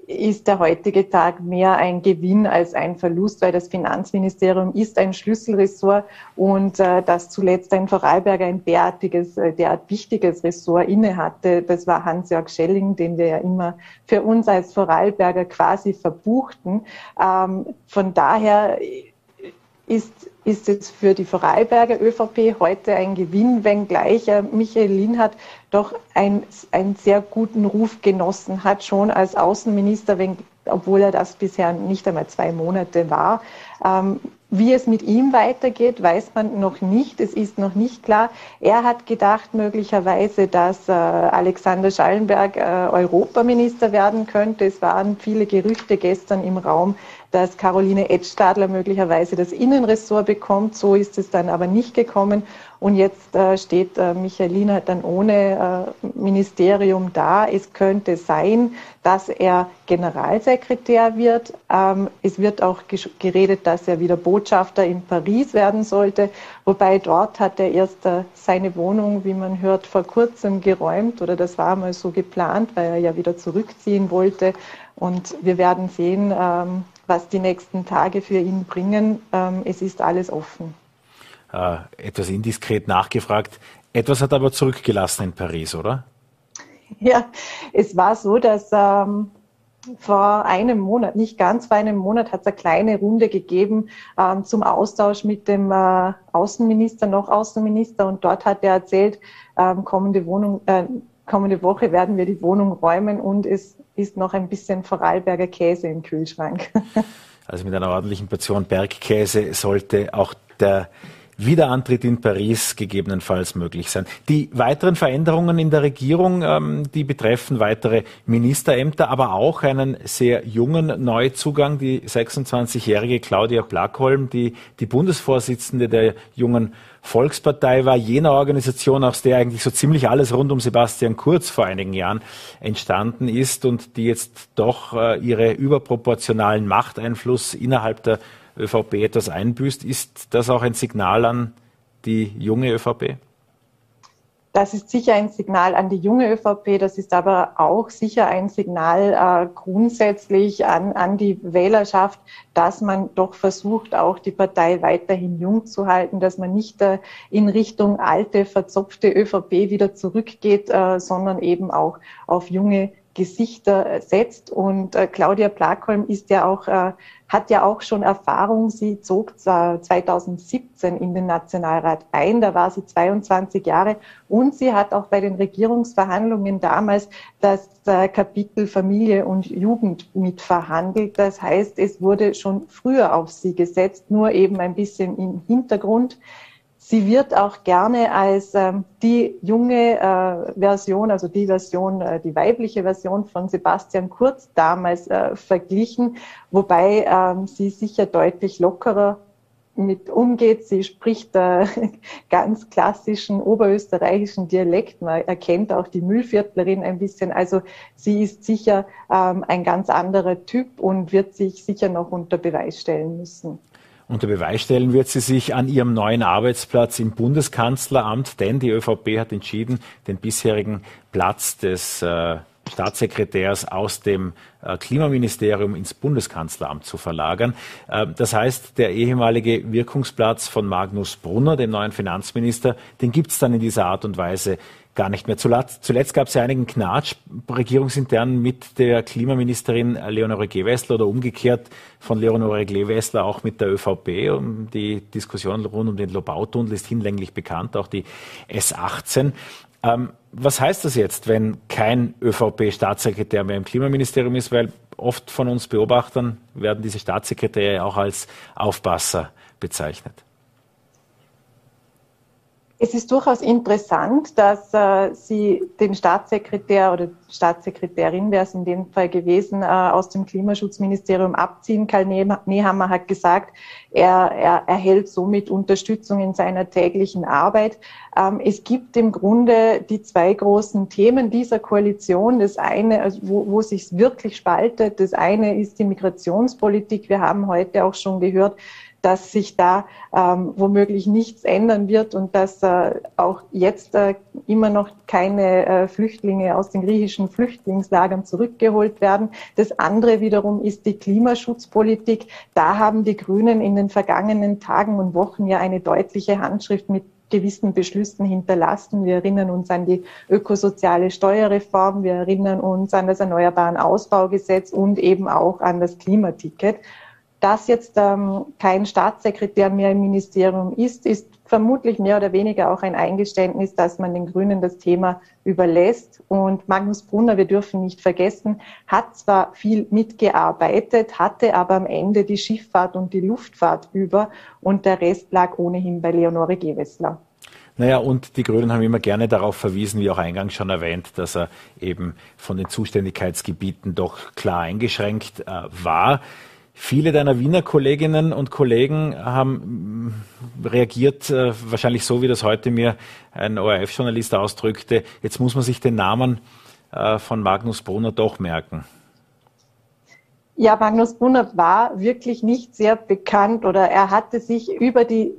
Speaker 5: ist der heutige Tag mehr ein Gewinn als ein Verlust, weil das Finanzministerium ist ein Schlüsselressort und äh, dass zuletzt ein Vorarlberger ein derartiges, äh, derart wichtiges Ressort innehatte, das war Hans-Jörg Schelling, den wir ja immer für uns als Vorarlberger quasi verbuchten. Ähm, von daher ist, ist es für die Vorarlberger ÖVP heute ein Gewinn, wenngleich äh, Michael Linhardt doch ein, einen sehr guten Ruf genossen hat, schon als Außenminister, wenn, obwohl er das bisher nicht einmal zwei Monate war. Ähm, wie es mit ihm weitergeht, weiß man noch nicht. Es ist noch nicht klar. Er hat gedacht möglicherweise, dass äh, Alexander Schallenberg äh, Europaminister werden könnte. Es waren viele Gerüchte gestern im Raum, dass Caroline Edstadler möglicherweise das Innenressort bekommt. So ist es dann aber nicht gekommen. Und jetzt äh, steht äh, Michalina dann ohne äh, Ministerium da. Es könnte sein, dass er Generalsekretär wird. Ähm, es wird auch geredet, dass er wieder Botschafter in Paris werden sollte. Wobei dort hat er erst äh, seine Wohnung, wie man hört, vor kurzem geräumt oder das war mal so geplant, weil er ja wieder zurückziehen wollte. Und wir werden sehen, ähm, was die nächsten Tage für ihn bringen. Ähm, es ist alles offen
Speaker 2: äh, etwas indiskret nachgefragt. Etwas hat aber zurückgelassen in Paris, oder?
Speaker 5: Ja, es war so, dass ähm, vor einem Monat, nicht ganz vor einem Monat, hat es eine kleine Runde gegeben ähm, zum Austausch mit dem äh, Außenminister, noch Außenminister. Und dort hat er erzählt, ähm, kommende, Wohnung, äh, kommende Woche werden wir die Wohnung räumen und es ist noch ein bisschen Vorarlberger Käse im Kühlschrank.
Speaker 2: Also mit einer ordentlichen Portion Bergkäse sollte auch der Wiederantritt in Paris gegebenenfalls möglich sein. Die weiteren Veränderungen in der Regierung, ähm, die betreffen weitere Ministerämter, aber auch einen sehr jungen Neuzugang, die 26-jährige Claudia Plackholm, die die Bundesvorsitzende der jungen Volkspartei war, jener Organisation, aus der eigentlich so ziemlich alles rund um Sebastian Kurz vor einigen Jahren entstanden ist und die jetzt doch äh, ihre überproportionalen Machteinfluss innerhalb der ÖVP etwas einbüßt. Ist das auch ein Signal an die junge ÖVP?
Speaker 5: Das ist sicher ein Signal an die junge ÖVP, das ist aber auch sicher ein Signal äh, grundsätzlich an, an die Wählerschaft, dass man doch versucht, auch die Partei weiterhin jung zu halten, dass man nicht äh, in Richtung alte, verzopfte ÖVP wieder zurückgeht, äh, sondern eben auch auf junge Gesichter setzt. Und äh, Claudia Plakholm ist ja auch, äh, hat ja auch schon Erfahrung. Sie zog 2017 in den Nationalrat ein. Da war sie 22 Jahre und sie hat auch bei den Regierungsverhandlungen damals das äh, Kapitel Familie und Jugend mitverhandelt. Das heißt, es wurde schon früher auf sie gesetzt, nur eben ein bisschen im Hintergrund. Sie wird auch gerne als ähm, die junge äh, Version, also die Version, äh, die weibliche Version von Sebastian Kurz damals äh, verglichen, wobei ähm, sie sicher deutlich lockerer mit umgeht. Sie spricht äh, ganz klassischen oberösterreichischen Dialekt. Man erkennt auch die Mühlviertlerin ein bisschen. Also sie ist sicher ähm, ein ganz anderer Typ und wird sich sicher noch unter Beweis stellen müssen.
Speaker 2: Unter Beweis stellen wird sie sich an ihrem neuen Arbeitsplatz im Bundeskanzleramt, denn die ÖVP hat entschieden, den bisherigen Platz des äh, Staatssekretärs aus dem äh, Klimaministerium ins Bundeskanzleramt zu verlagern. Äh, das heißt, der ehemalige Wirkungsplatz von Magnus Brunner, dem neuen Finanzminister, den gibt es dann in dieser Art und Weise gar nicht mehr. Zuletzt, zuletzt gab es ja einigen Knatsch regierungsintern mit der Klimaministerin Leonore Gewessler oder umgekehrt von Leonore Gewessler auch mit der ÖVP. Und die Diskussion rund um den Lobautunnel ist hinlänglich bekannt, auch die S18. Ähm, was heißt das jetzt, wenn kein ÖVP-Staatssekretär mehr im Klimaministerium ist? Weil oft von uns Beobachtern werden diese Staatssekretäre auch als Aufpasser bezeichnet.
Speaker 5: Es ist durchaus interessant, dass äh, Sie den Staatssekretär oder Staatssekretärin wäre es in dem Fall gewesen, äh, aus dem Klimaschutzministerium abziehen. Karl Nehammer hat gesagt, er, er erhält somit Unterstützung in seiner täglichen Arbeit. Ähm, es gibt im Grunde die zwei großen Themen dieser Koalition. Das eine, also wo, wo sich wirklich spaltet, das eine ist die Migrationspolitik. Wir haben heute auch schon gehört, dass sich da ähm, womöglich nichts ändern wird und dass äh, auch jetzt äh, immer noch keine äh, Flüchtlinge aus den griechischen Flüchtlingslagern zurückgeholt werden. Das andere wiederum ist die Klimaschutzpolitik. Da haben die Grünen in den vergangenen Tagen und Wochen ja eine deutliche Handschrift mit gewissen Beschlüssen hinterlassen. Wir erinnern uns an die ökosoziale Steuerreform, wir erinnern uns an das Erneuerbaren Ausbaugesetz und eben auch an das Klimaticket dass jetzt ähm, kein Staatssekretär mehr im Ministerium ist, ist vermutlich mehr oder weniger auch ein Eingeständnis, dass man den Grünen das Thema überlässt. Und Magnus Brunner, wir dürfen nicht vergessen, hat zwar viel mitgearbeitet, hatte aber am Ende die Schifffahrt und die Luftfahrt über und der Rest lag ohnehin bei Leonore Gewessler.
Speaker 2: Naja, und die Grünen haben immer gerne darauf verwiesen, wie auch eingangs schon erwähnt, dass er eben von den Zuständigkeitsgebieten doch klar eingeschränkt äh, war. Viele deiner Wiener Kolleginnen und Kollegen haben mm, reagiert, äh, wahrscheinlich so, wie das heute mir ein ORF-Journalist ausdrückte. Jetzt muss man sich den Namen äh, von Magnus Brunner doch merken.
Speaker 5: Ja, Magnus Brunner war wirklich nicht sehr bekannt oder er hatte sich über die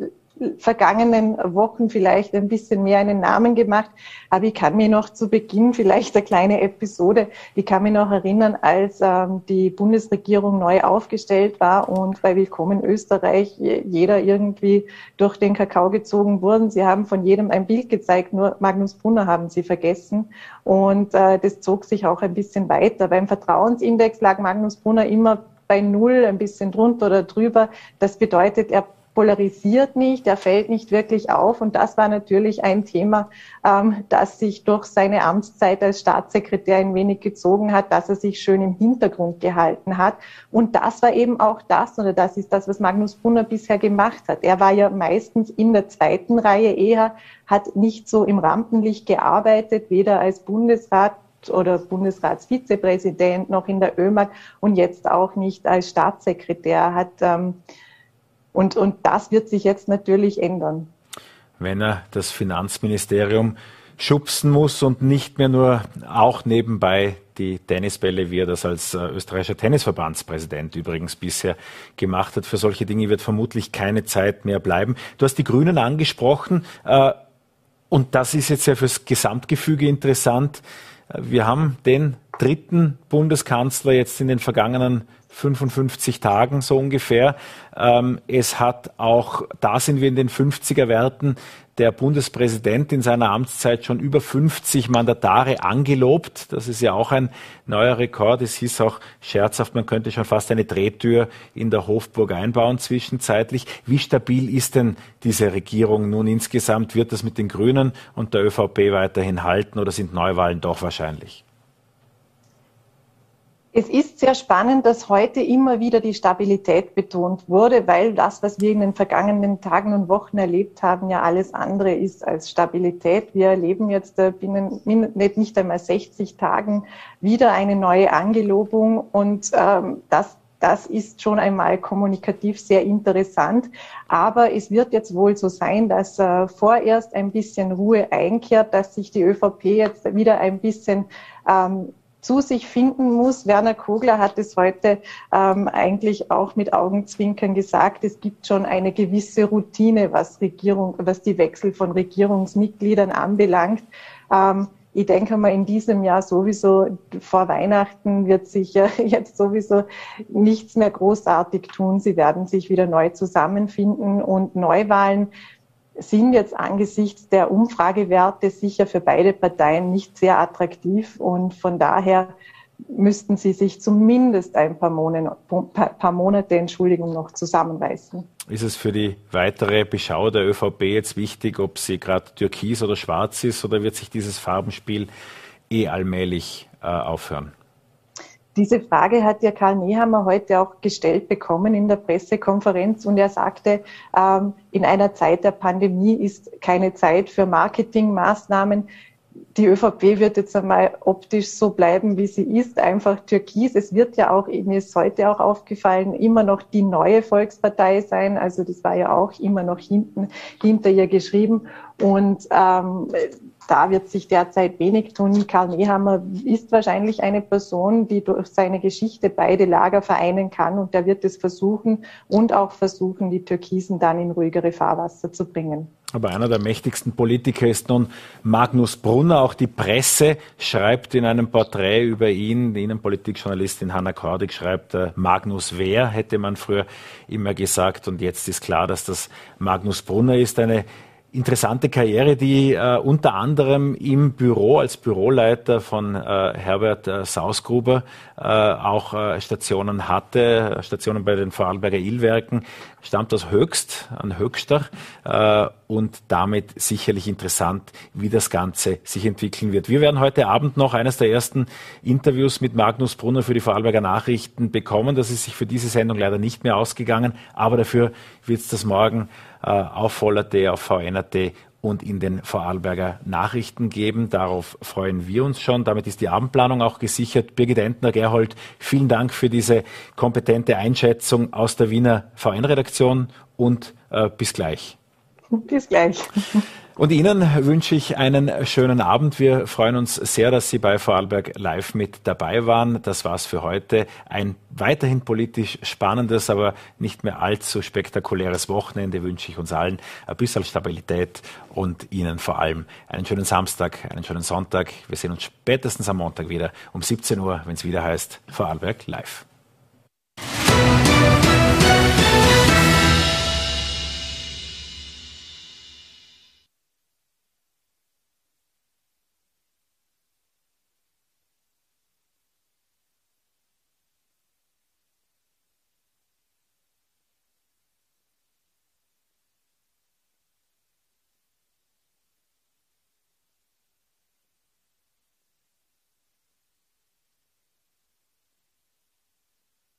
Speaker 5: vergangenen Wochen vielleicht ein bisschen mehr einen Namen gemacht. Aber ich kann mir noch zu Beginn vielleicht eine kleine Episode, ich kann mich noch erinnern, als ähm, die Bundesregierung neu aufgestellt war und bei Willkommen Österreich jeder irgendwie durch den Kakao gezogen wurden. Sie haben von jedem ein Bild gezeigt, nur Magnus Brunner haben sie vergessen. Und äh, das zog sich auch ein bisschen weiter. Beim Vertrauensindex lag Magnus Brunner immer bei Null, ein bisschen drunter oder drüber. Das bedeutet, er polarisiert nicht, er fällt nicht wirklich auf. Und das war natürlich ein Thema, ähm, das sich durch seine Amtszeit als Staatssekretär ein wenig gezogen hat, dass er sich schön im Hintergrund gehalten hat. Und das war eben auch das, oder das ist das, was Magnus Brunner bisher gemacht hat. Er war ja meistens in der zweiten Reihe eher, hat nicht so im Rampenlicht gearbeitet, weder als Bundesrat oder Bundesratsvizepräsident noch in der ÖMAG und jetzt auch nicht als Staatssekretär. Hat ähm, und, und das wird sich jetzt natürlich ändern.
Speaker 2: Wenn er das Finanzministerium schubsen muss und nicht mehr nur auch nebenbei die Tennisbälle, wie er das als äh, österreichischer Tennisverbandspräsident übrigens bisher gemacht hat. Für solche Dinge wird vermutlich keine Zeit mehr bleiben. Du hast die Grünen angesprochen äh, und das ist jetzt ja fürs Gesamtgefüge interessant. Äh, wir haben den dritten Bundeskanzler jetzt in den vergangenen 55 Tagen so ungefähr. Ähm, es hat auch, da sind wir in den 50er Werten, der Bundespräsident in seiner Amtszeit schon über 50 Mandatare angelobt. Das ist ja auch ein neuer Rekord. Es hieß auch scherzhaft, man könnte schon fast eine Drehtür in der Hofburg einbauen zwischenzeitlich. Wie stabil ist denn diese Regierung nun insgesamt? Wird das mit den Grünen und der ÖVP weiterhin halten oder sind Neuwahlen doch wahrscheinlich?
Speaker 5: Es ist sehr spannend, dass heute immer wieder die Stabilität betont wurde, weil das, was wir in den vergangenen Tagen und Wochen erlebt haben, ja alles andere ist als Stabilität. Wir erleben jetzt äh, binnen nicht einmal 60 Tagen wieder eine neue Angelobung und ähm, das das ist schon einmal kommunikativ sehr interessant. Aber es wird jetzt wohl so sein, dass äh, vorerst ein bisschen Ruhe einkehrt, dass sich die ÖVP jetzt wieder ein bisschen ähm, zu sich finden muss. Werner Kogler hat es heute ähm, eigentlich auch mit Augenzwinkern gesagt. Es gibt schon eine gewisse Routine, was Regierung, was die Wechsel von Regierungsmitgliedern anbelangt. Ähm, ich denke mal, in diesem Jahr sowieso vor Weihnachten wird sich jetzt sowieso nichts mehr großartig tun. Sie werden sich wieder neu zusammenfinden und Neuwahlen sind jetzt angesichts der Umfragewerte sicher für beide Parteien nicht sehr attraktiv und von daher müssten sie sich zumindest ein paar Monate, paar Monate Entschuldigung, noch zusammenreißen.
Speaker 2: Ist es für die weitere Beschau der ÖVP jetzt wichtig, ob sie gerade türkis oder schwarz ist, oder wird sich dieses Farbenspiel eh allmählich äh, aufhören?
Speaker 5: Diese Frage hat ja Karl Nehammer heute auch gestellt bekommen in der Pressekonferenz und er sagte, ähm, in einer Zeit der Pandemie ist keine Zeit für Marketingmaßnahmen. Die ÖVP wird jetzt einmal optisch so bleiben, wie sie ist, einfach türkis. Es wird ja auch, mir ist heute auch aufgefallen, immer noch die neue Volkspartei sein. Also das war ja auch immer noch hinten, hinter ihr geschrieben. Und ähm, da wird sich derzeit wenig tun. Karl Nehammer ist wahrscheinlich eine Person, die durch seine Geschichte beide Lager vereinen kann und der wird es versuchen und auch versuchen, die Türkisen dann in ruhigere Fahrwasser zu bringen.
Speaker 2: Aber einer der mächtigsten Politiker ist nun Magnus Brunner. Auch die Presse schreibt in einem Porträt über ihn, die Innenpolitikjournalistin Hanna Kordig schreibt, äh, Magnus Wer, hätte man früher immer gesagt. Und jetzt ist klar, dass das Magnus Brunner ist. Eine interessante Karriere, die äh, unter anderem im Büro als Büroleiter von äh, Herbert äh, Sausgruber äh, auch äh, Stationen hatte, Stationen bei den Vorarlberger Illwerken, stammt aus Höchst, an Höchster äh, und damit sicherlich interessant, wie das Ganze sich entwickeln wird. Wir werden heute Abend noch eines der ersten Interviews mit Magnus Brunner für die Vorarlberger Nachrichten bekommen. Das ist sich für diese Sendung leider nicht mehr ausgegangen, aber dafür wird es das morgen auf Voller.at, auf VNRT und in den Vorarlberger Nachrichten geben. Darauf freuen wir uns schon. Damit ist die Abendplanung auch gesichert. Birgit Entner, Gerhold, vielen Dank für diese kompetente Einschätzung aus der Wiener VN-Redaktion und äh, bis gleich.
Speaker 5: Bis gleich.
Speaker 2: Und Ihnen wünsche ich einen schönen Abend. Wir freuen uns sehr, dass Sie bei Vorarlberg Live mit dabei waren. Das war's für heute. Ein weiterhin politisch spannendes, aber nicht mehr allzu spektakuläres Wochenende wünsche ich uns allen. Ein bisschen Stabilität und Ihnen vor allem einen schönen Samstag, einen schönen Sonntag. Wir sehen uns spätestens am Montag wieder um 17 Uhr, wenn es wieder heißt Vorarlberg Live.